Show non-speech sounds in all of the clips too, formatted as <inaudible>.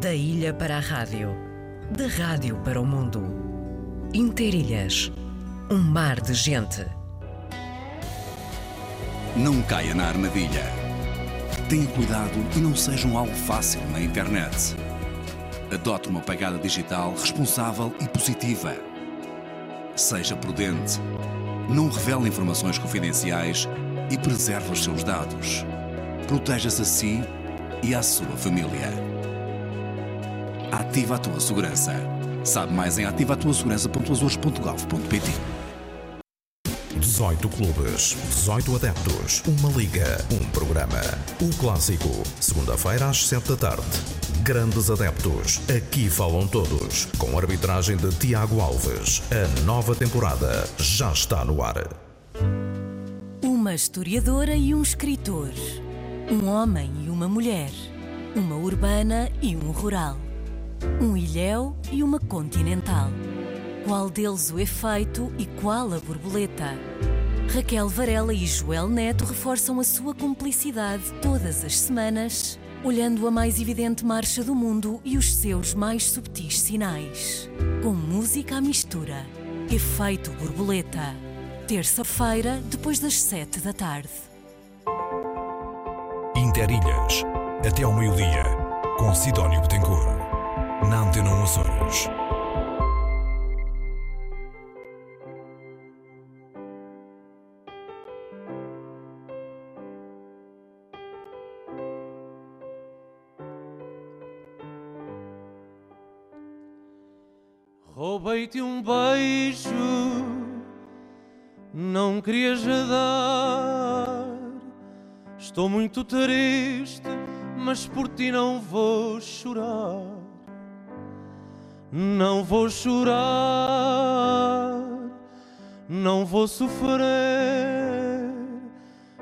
Da ilha para a rádio, da rádio para o mundo. Interilhas, um mar de gente. Não caia na armadilha. Tenha cuidado e não seja um alvo fácil na internet. Adote uma pegada digital responsável e positiva. Seja prudente. Não revele informações confidenciais e preserve os seus dados. Proteja-se a si e à sua família. Ativa a tua segurança. Sabe mais em ativatuasegurança.azores.gov.pt 18 clubes, 18 adeptos, uma liga, um programa. O clássico, segunda-feira às 7 da tarde. Grandes adeptos, aqui falam todos, com arbitragem de Tiago Alves. A nova temporada já está no ar. Uma historiadora e um escritor. Um homem e uma mulher. Uma urbana e um rural. Um ilhéu e uma continental. Qual deles o efeito e qual a borboleta? Raquel Varela e Joel Neto reforçam a sua cumplicidade todas as semanas, olhando a mais evidente marcha do mundo e os seus mais subtis sinais. Com música à mistura. Efeito borboleta. Terça-feira, depois das sete da tarde. Interilhas, até ao meio-dia, com Sidónio Betancourt. Na Antena Açores. Roubei-te um beijo, não querias dar. Estou muito triste, mas por ti não vou chorar. Não vou chorar, não vou sofrer.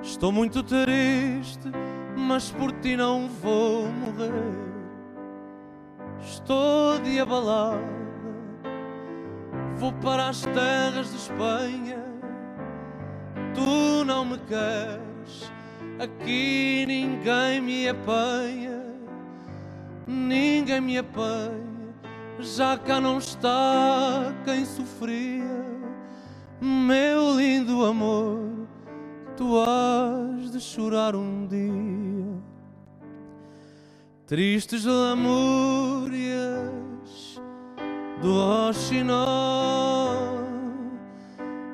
Estou muito triste, mas por ti não vou morrer. Estou de abalado Vou para as terras de Espanha. Tu não me queres, aqui ninguém me apanha, ninguém me apanha. Já cá não está quem sofria, meu lindo amor. Tu has de chorar um dia, tristes lamúrias do roxinol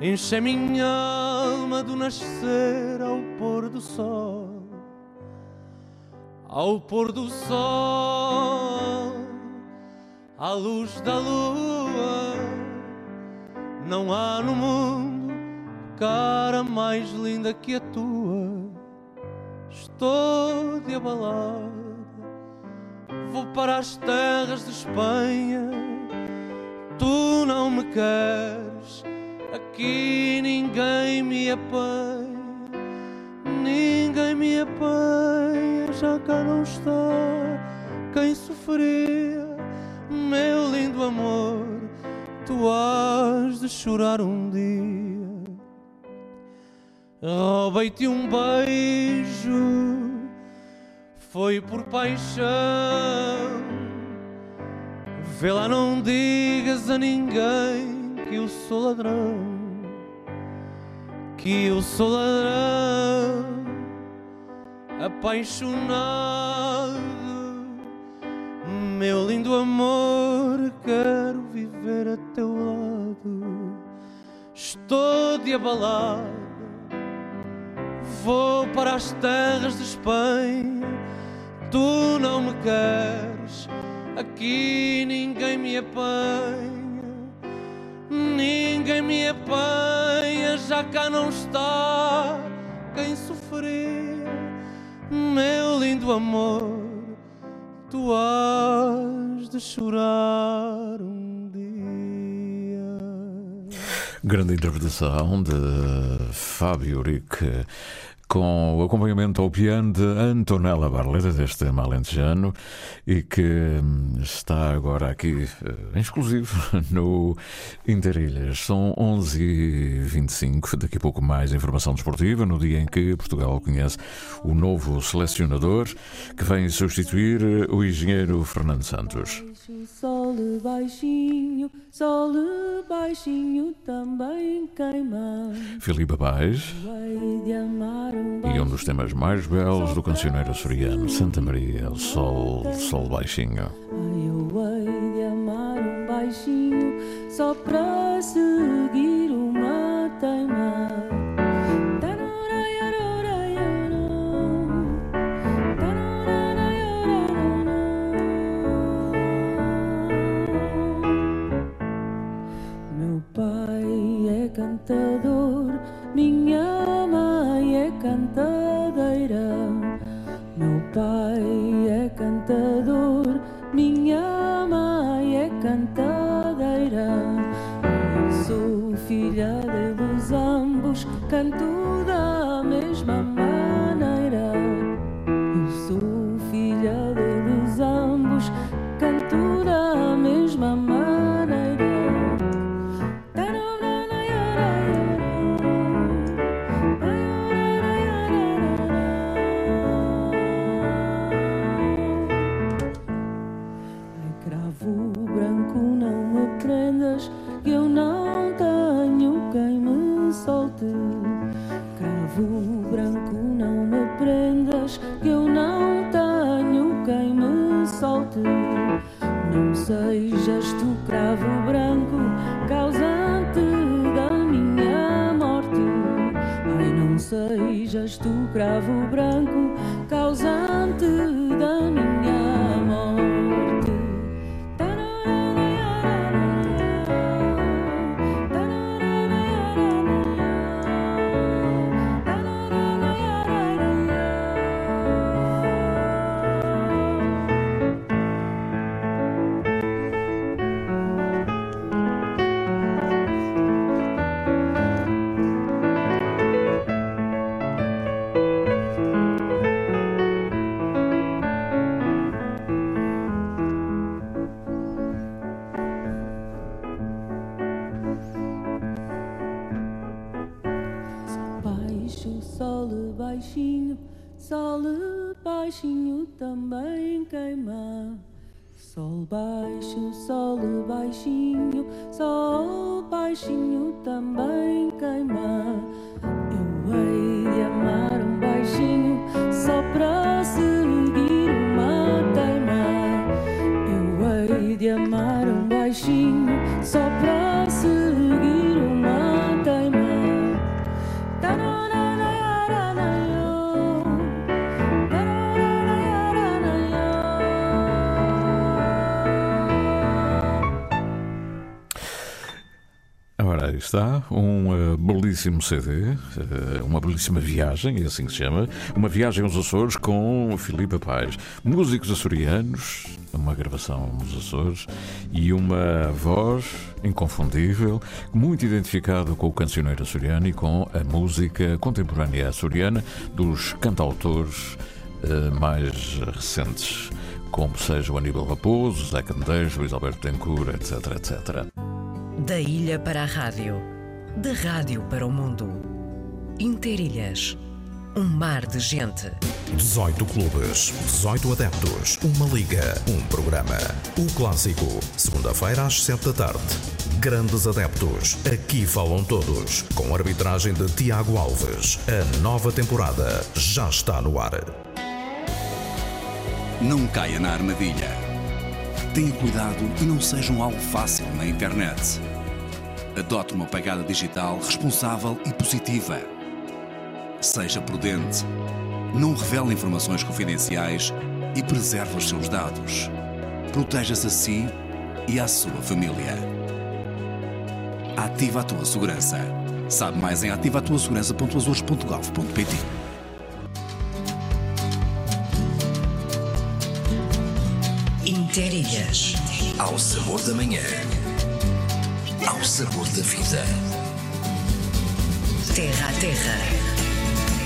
Enche minha alma do nascer ao pôr do sol. Ao pôr do sol À luz da lua Não há no mundo cara mais linda que a tua. Estou de abalada Vou para as terras de Espanha. Tu não me queres, aqui ninguém me apanha, ninguém me apanha, já cá não está quem sofria, meu lindo amor, tu has de chorar um dia. Roubei-te um beijo, foi por paixão Vê lá, não digas a ninguém que eu sou ladrão, que eu sou ladrão, apaixonado. Meu lindo amor, quero viver a teu lado. Estou de abalado, vou para as terras de Espanha. Tu não me queres Aqui ninguém me apanha, ninguém me apanha, já cá não está quem sofria. Meu lindo amor, tu has de chorar um dia. Grande interpretação de Fábio Urique com o acompanhamento ao piano de Antonella Barleta, deste tema e que hum, está agora aqui eh, em exclusivo <laughs> no Interilhas. São 11h25, daqui a pouco mais informação desportiva, no dia em que Portugal conhece o novo selecionador que vem substituir o engenheiro Fernando Santos. Sol baixinho, sol baixinho também queima. Filipe Paz e um dos temas mais belos do cancioneiro açoriano, Santa Maria, sol, sol baixinho. Ai, eu hei de amar um baixinho só para seguir sejas tu, cravo branco, está um eh, belíssimo CD, eh, uma belíssima viagem, é assim que se chama. Uma viagem aos Açores com Filipe Paz. Músicos açorianos, uma gravação nos Açores e uma voz inconfundível, muito identificado com o cancioneiro açoriano e com a música contemporânea açoriana dos cantautores eh, mais recentes, como seja o Aníbal Raposo, Zé Candeias, Luís Alberto Tencourt, etc, etc. Da ilha para a rádio, da rádio para o mundo. Interilhas, um mar de gente. 18 clubes, 18 adeptos, uma liga, um programa. O clássico, segunda-feira às 7 da tarde. Grandes adeptos, aqui falam todos. Com arbitragem de Tiago Alves. A nova temporada já está no ar. Não caia na armadilha. Tenha cuidado e não seja um alvo fácil na internet. Adote uma pegada digital responsável e positiva. Seja prudente. Não revele informações confidenciais e preserve os seus dados. Proteja-se a si e à sua família. Ativa a tua segurança. Sabe mais em ativatuasegurança.azores.gov.pt Interilhas. Ao sabor da manhã. Sabor da vida. Terra a terra.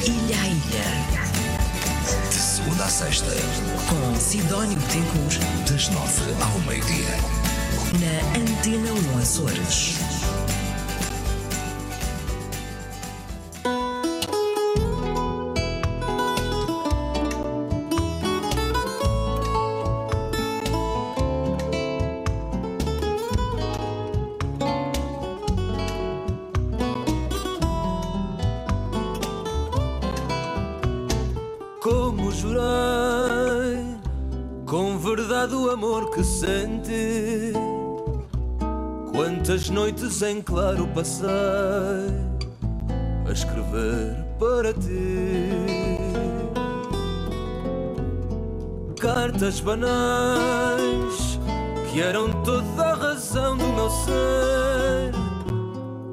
Ilha a Ilha, De segunda a sexta, com Sidónio Betancourt, das nove ao meio-dia. na Antena 1 Açores. Jurei, com verdade o amor que senti. Quantas noites em claro passei a escrever para ti. Cartas banais que eram toda a razão do meu ser.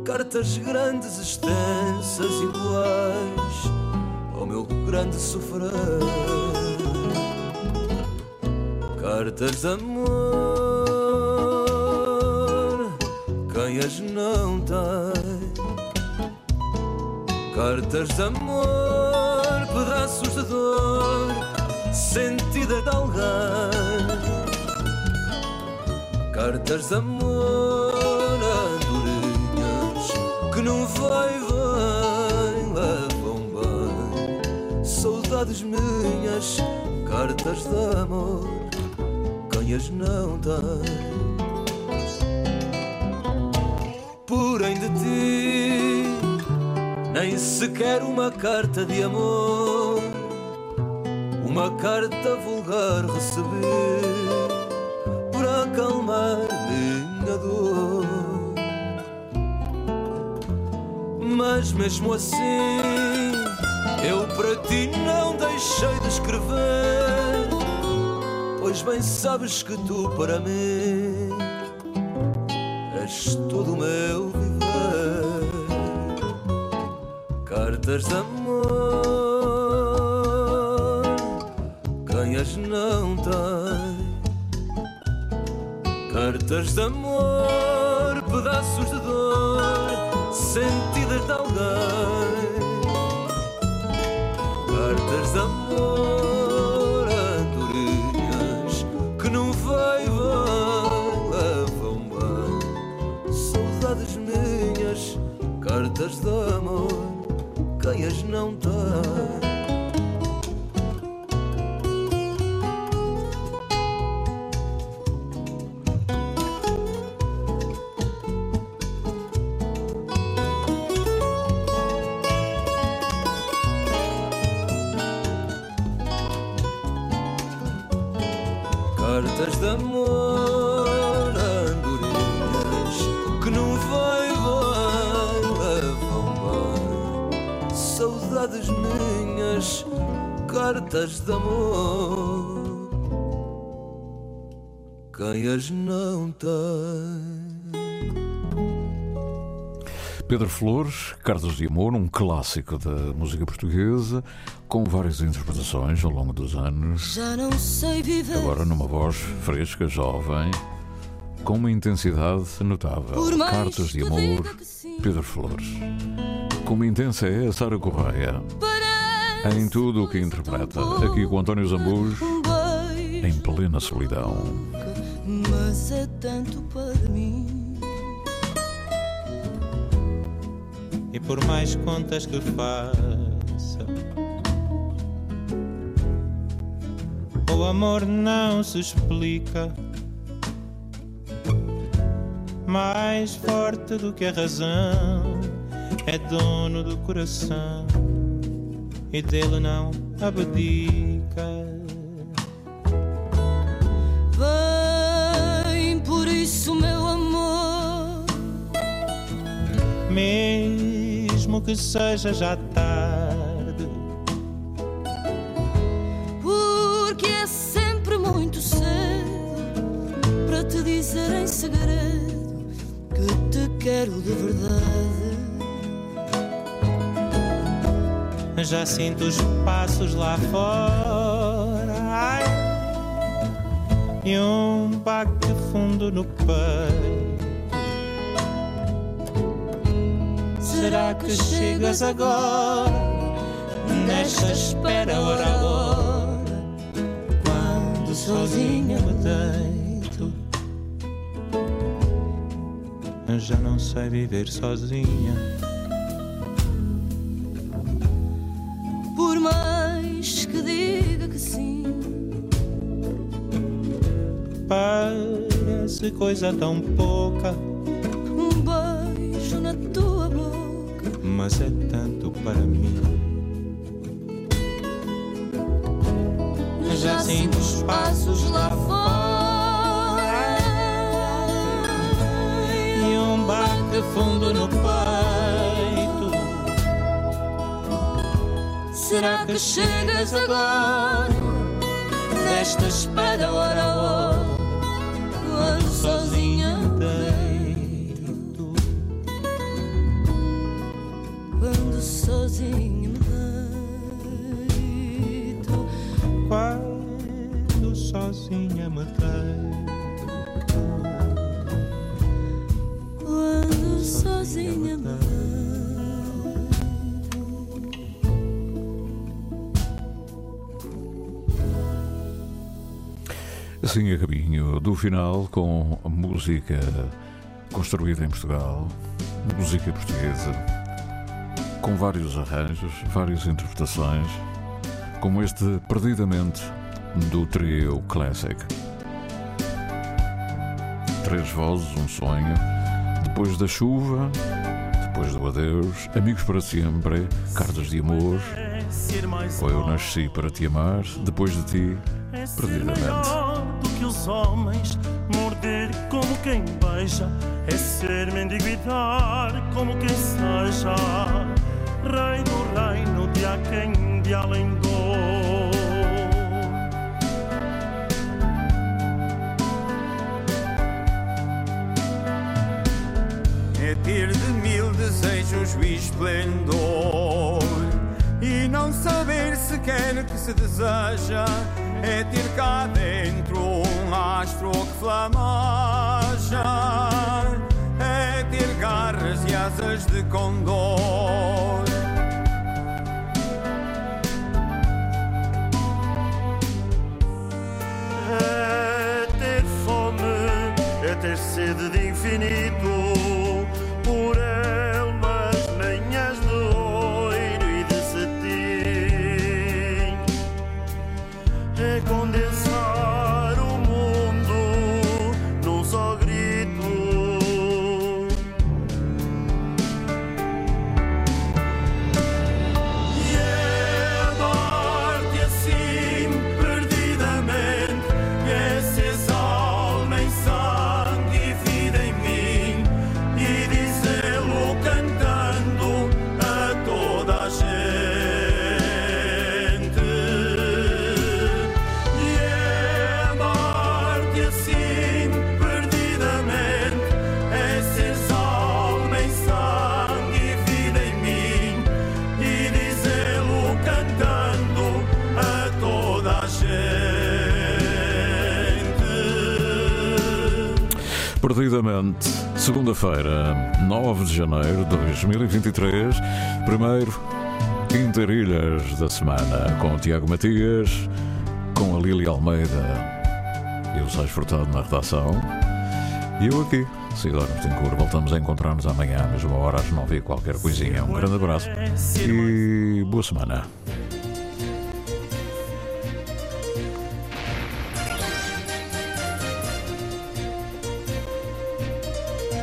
Cartas grandes, extensas, iguais grande sofrer. Cartas de amor, quem as não tem? Cartas de amor, pedaços de dor, sentida de alguém. Cartas de amor, andorinhas, que não vai Saudades minhas, cartas de amor, quem as não tem. Porém de ti, nem sequer uma carta de amor, uma carta vulgar recebi para acalmar minha dor. Mas mesmo assim, eu para ti não deixei de escrever, pois bem sabes que tu para mim és todo o meu viver. Cartas de amor, quem as não tem? Cartas de amor, pedaços de dor, sentidas de alguém. Cartas de amor, andorinhas, que não vai bem, levam bem. Saudades minhas, cartas de amor, quem as não tem? Amor, andorinhas que não vai levam bem. Saudades minhas, cartas de amor. Quem as não tem? Pedro Flores, Cartas de Amor, um clássico da música portuguesa, com várias interpretações ao longo dos anos. Já não sei viver Agora numa voz fresca, jovem, com uma intensidade notável. Cartas de Amor. Pedro Flores. Como intensa é a Sara Correia em tudo o que interpreta. Aqui com António Zambus, beijo, em plena solidão. mas é tanto para por mais contas que faça, o amor não se explica. Mais forte do que a razão, é dono do coração e dele não abdica. Vem por isso, meu amor. Mesmo que seja já tarde, Porque é sempre muito cedo para te dizer em segredo que te quero de verdade. já sinto os passos lá fora. Ai, e um baque fundo no peito. Será que chegas agora? nesta espera hora a hora, quando sozinha me deito. Já não sei viver sozinha. Por mais que diga que sim, Parece coisa tão pouca, mas é tanto para mim. Já sinto os passos lá fora e um bate fundo no peito. Será que chegas agora? Nesta espera hora hora, Sozinha me deito. Quando sozinha me deito. Quando sozinha me deito. Assim a caminho do final com a música construída em Portugal, música portuguesa, com vários arranjos, várias interpretações, como este Perdidamente do trio Classic. Três vozes, um sonho, depois da chuva, depois do adeus, amigos para sempre, cartas de amor, ou eu nasci para te amar, depois de ti, perdidamente. melhor do que os homens, morder como quem beija, é ser mendigo e dar como quem seja, rei do reino de há quem de além dor. É ter de mil desejos o esplendor E não saber sequer que se deseja É ter cá dentro um astro que flamaja garras e asas de condor Perdidamente, segunda-feira, 9 de janeiro de 2023, primeiro Interilhas da semana, com o Tiago Matias, com a Lília Almeida e o Sais Furtado na redação. E eu aqui, Cidónio Betancourt. Voltamos a encontrar-nos amanhã, à mesma hora, às 9 e qualquer coisinha. Um grande abraço e boa semana.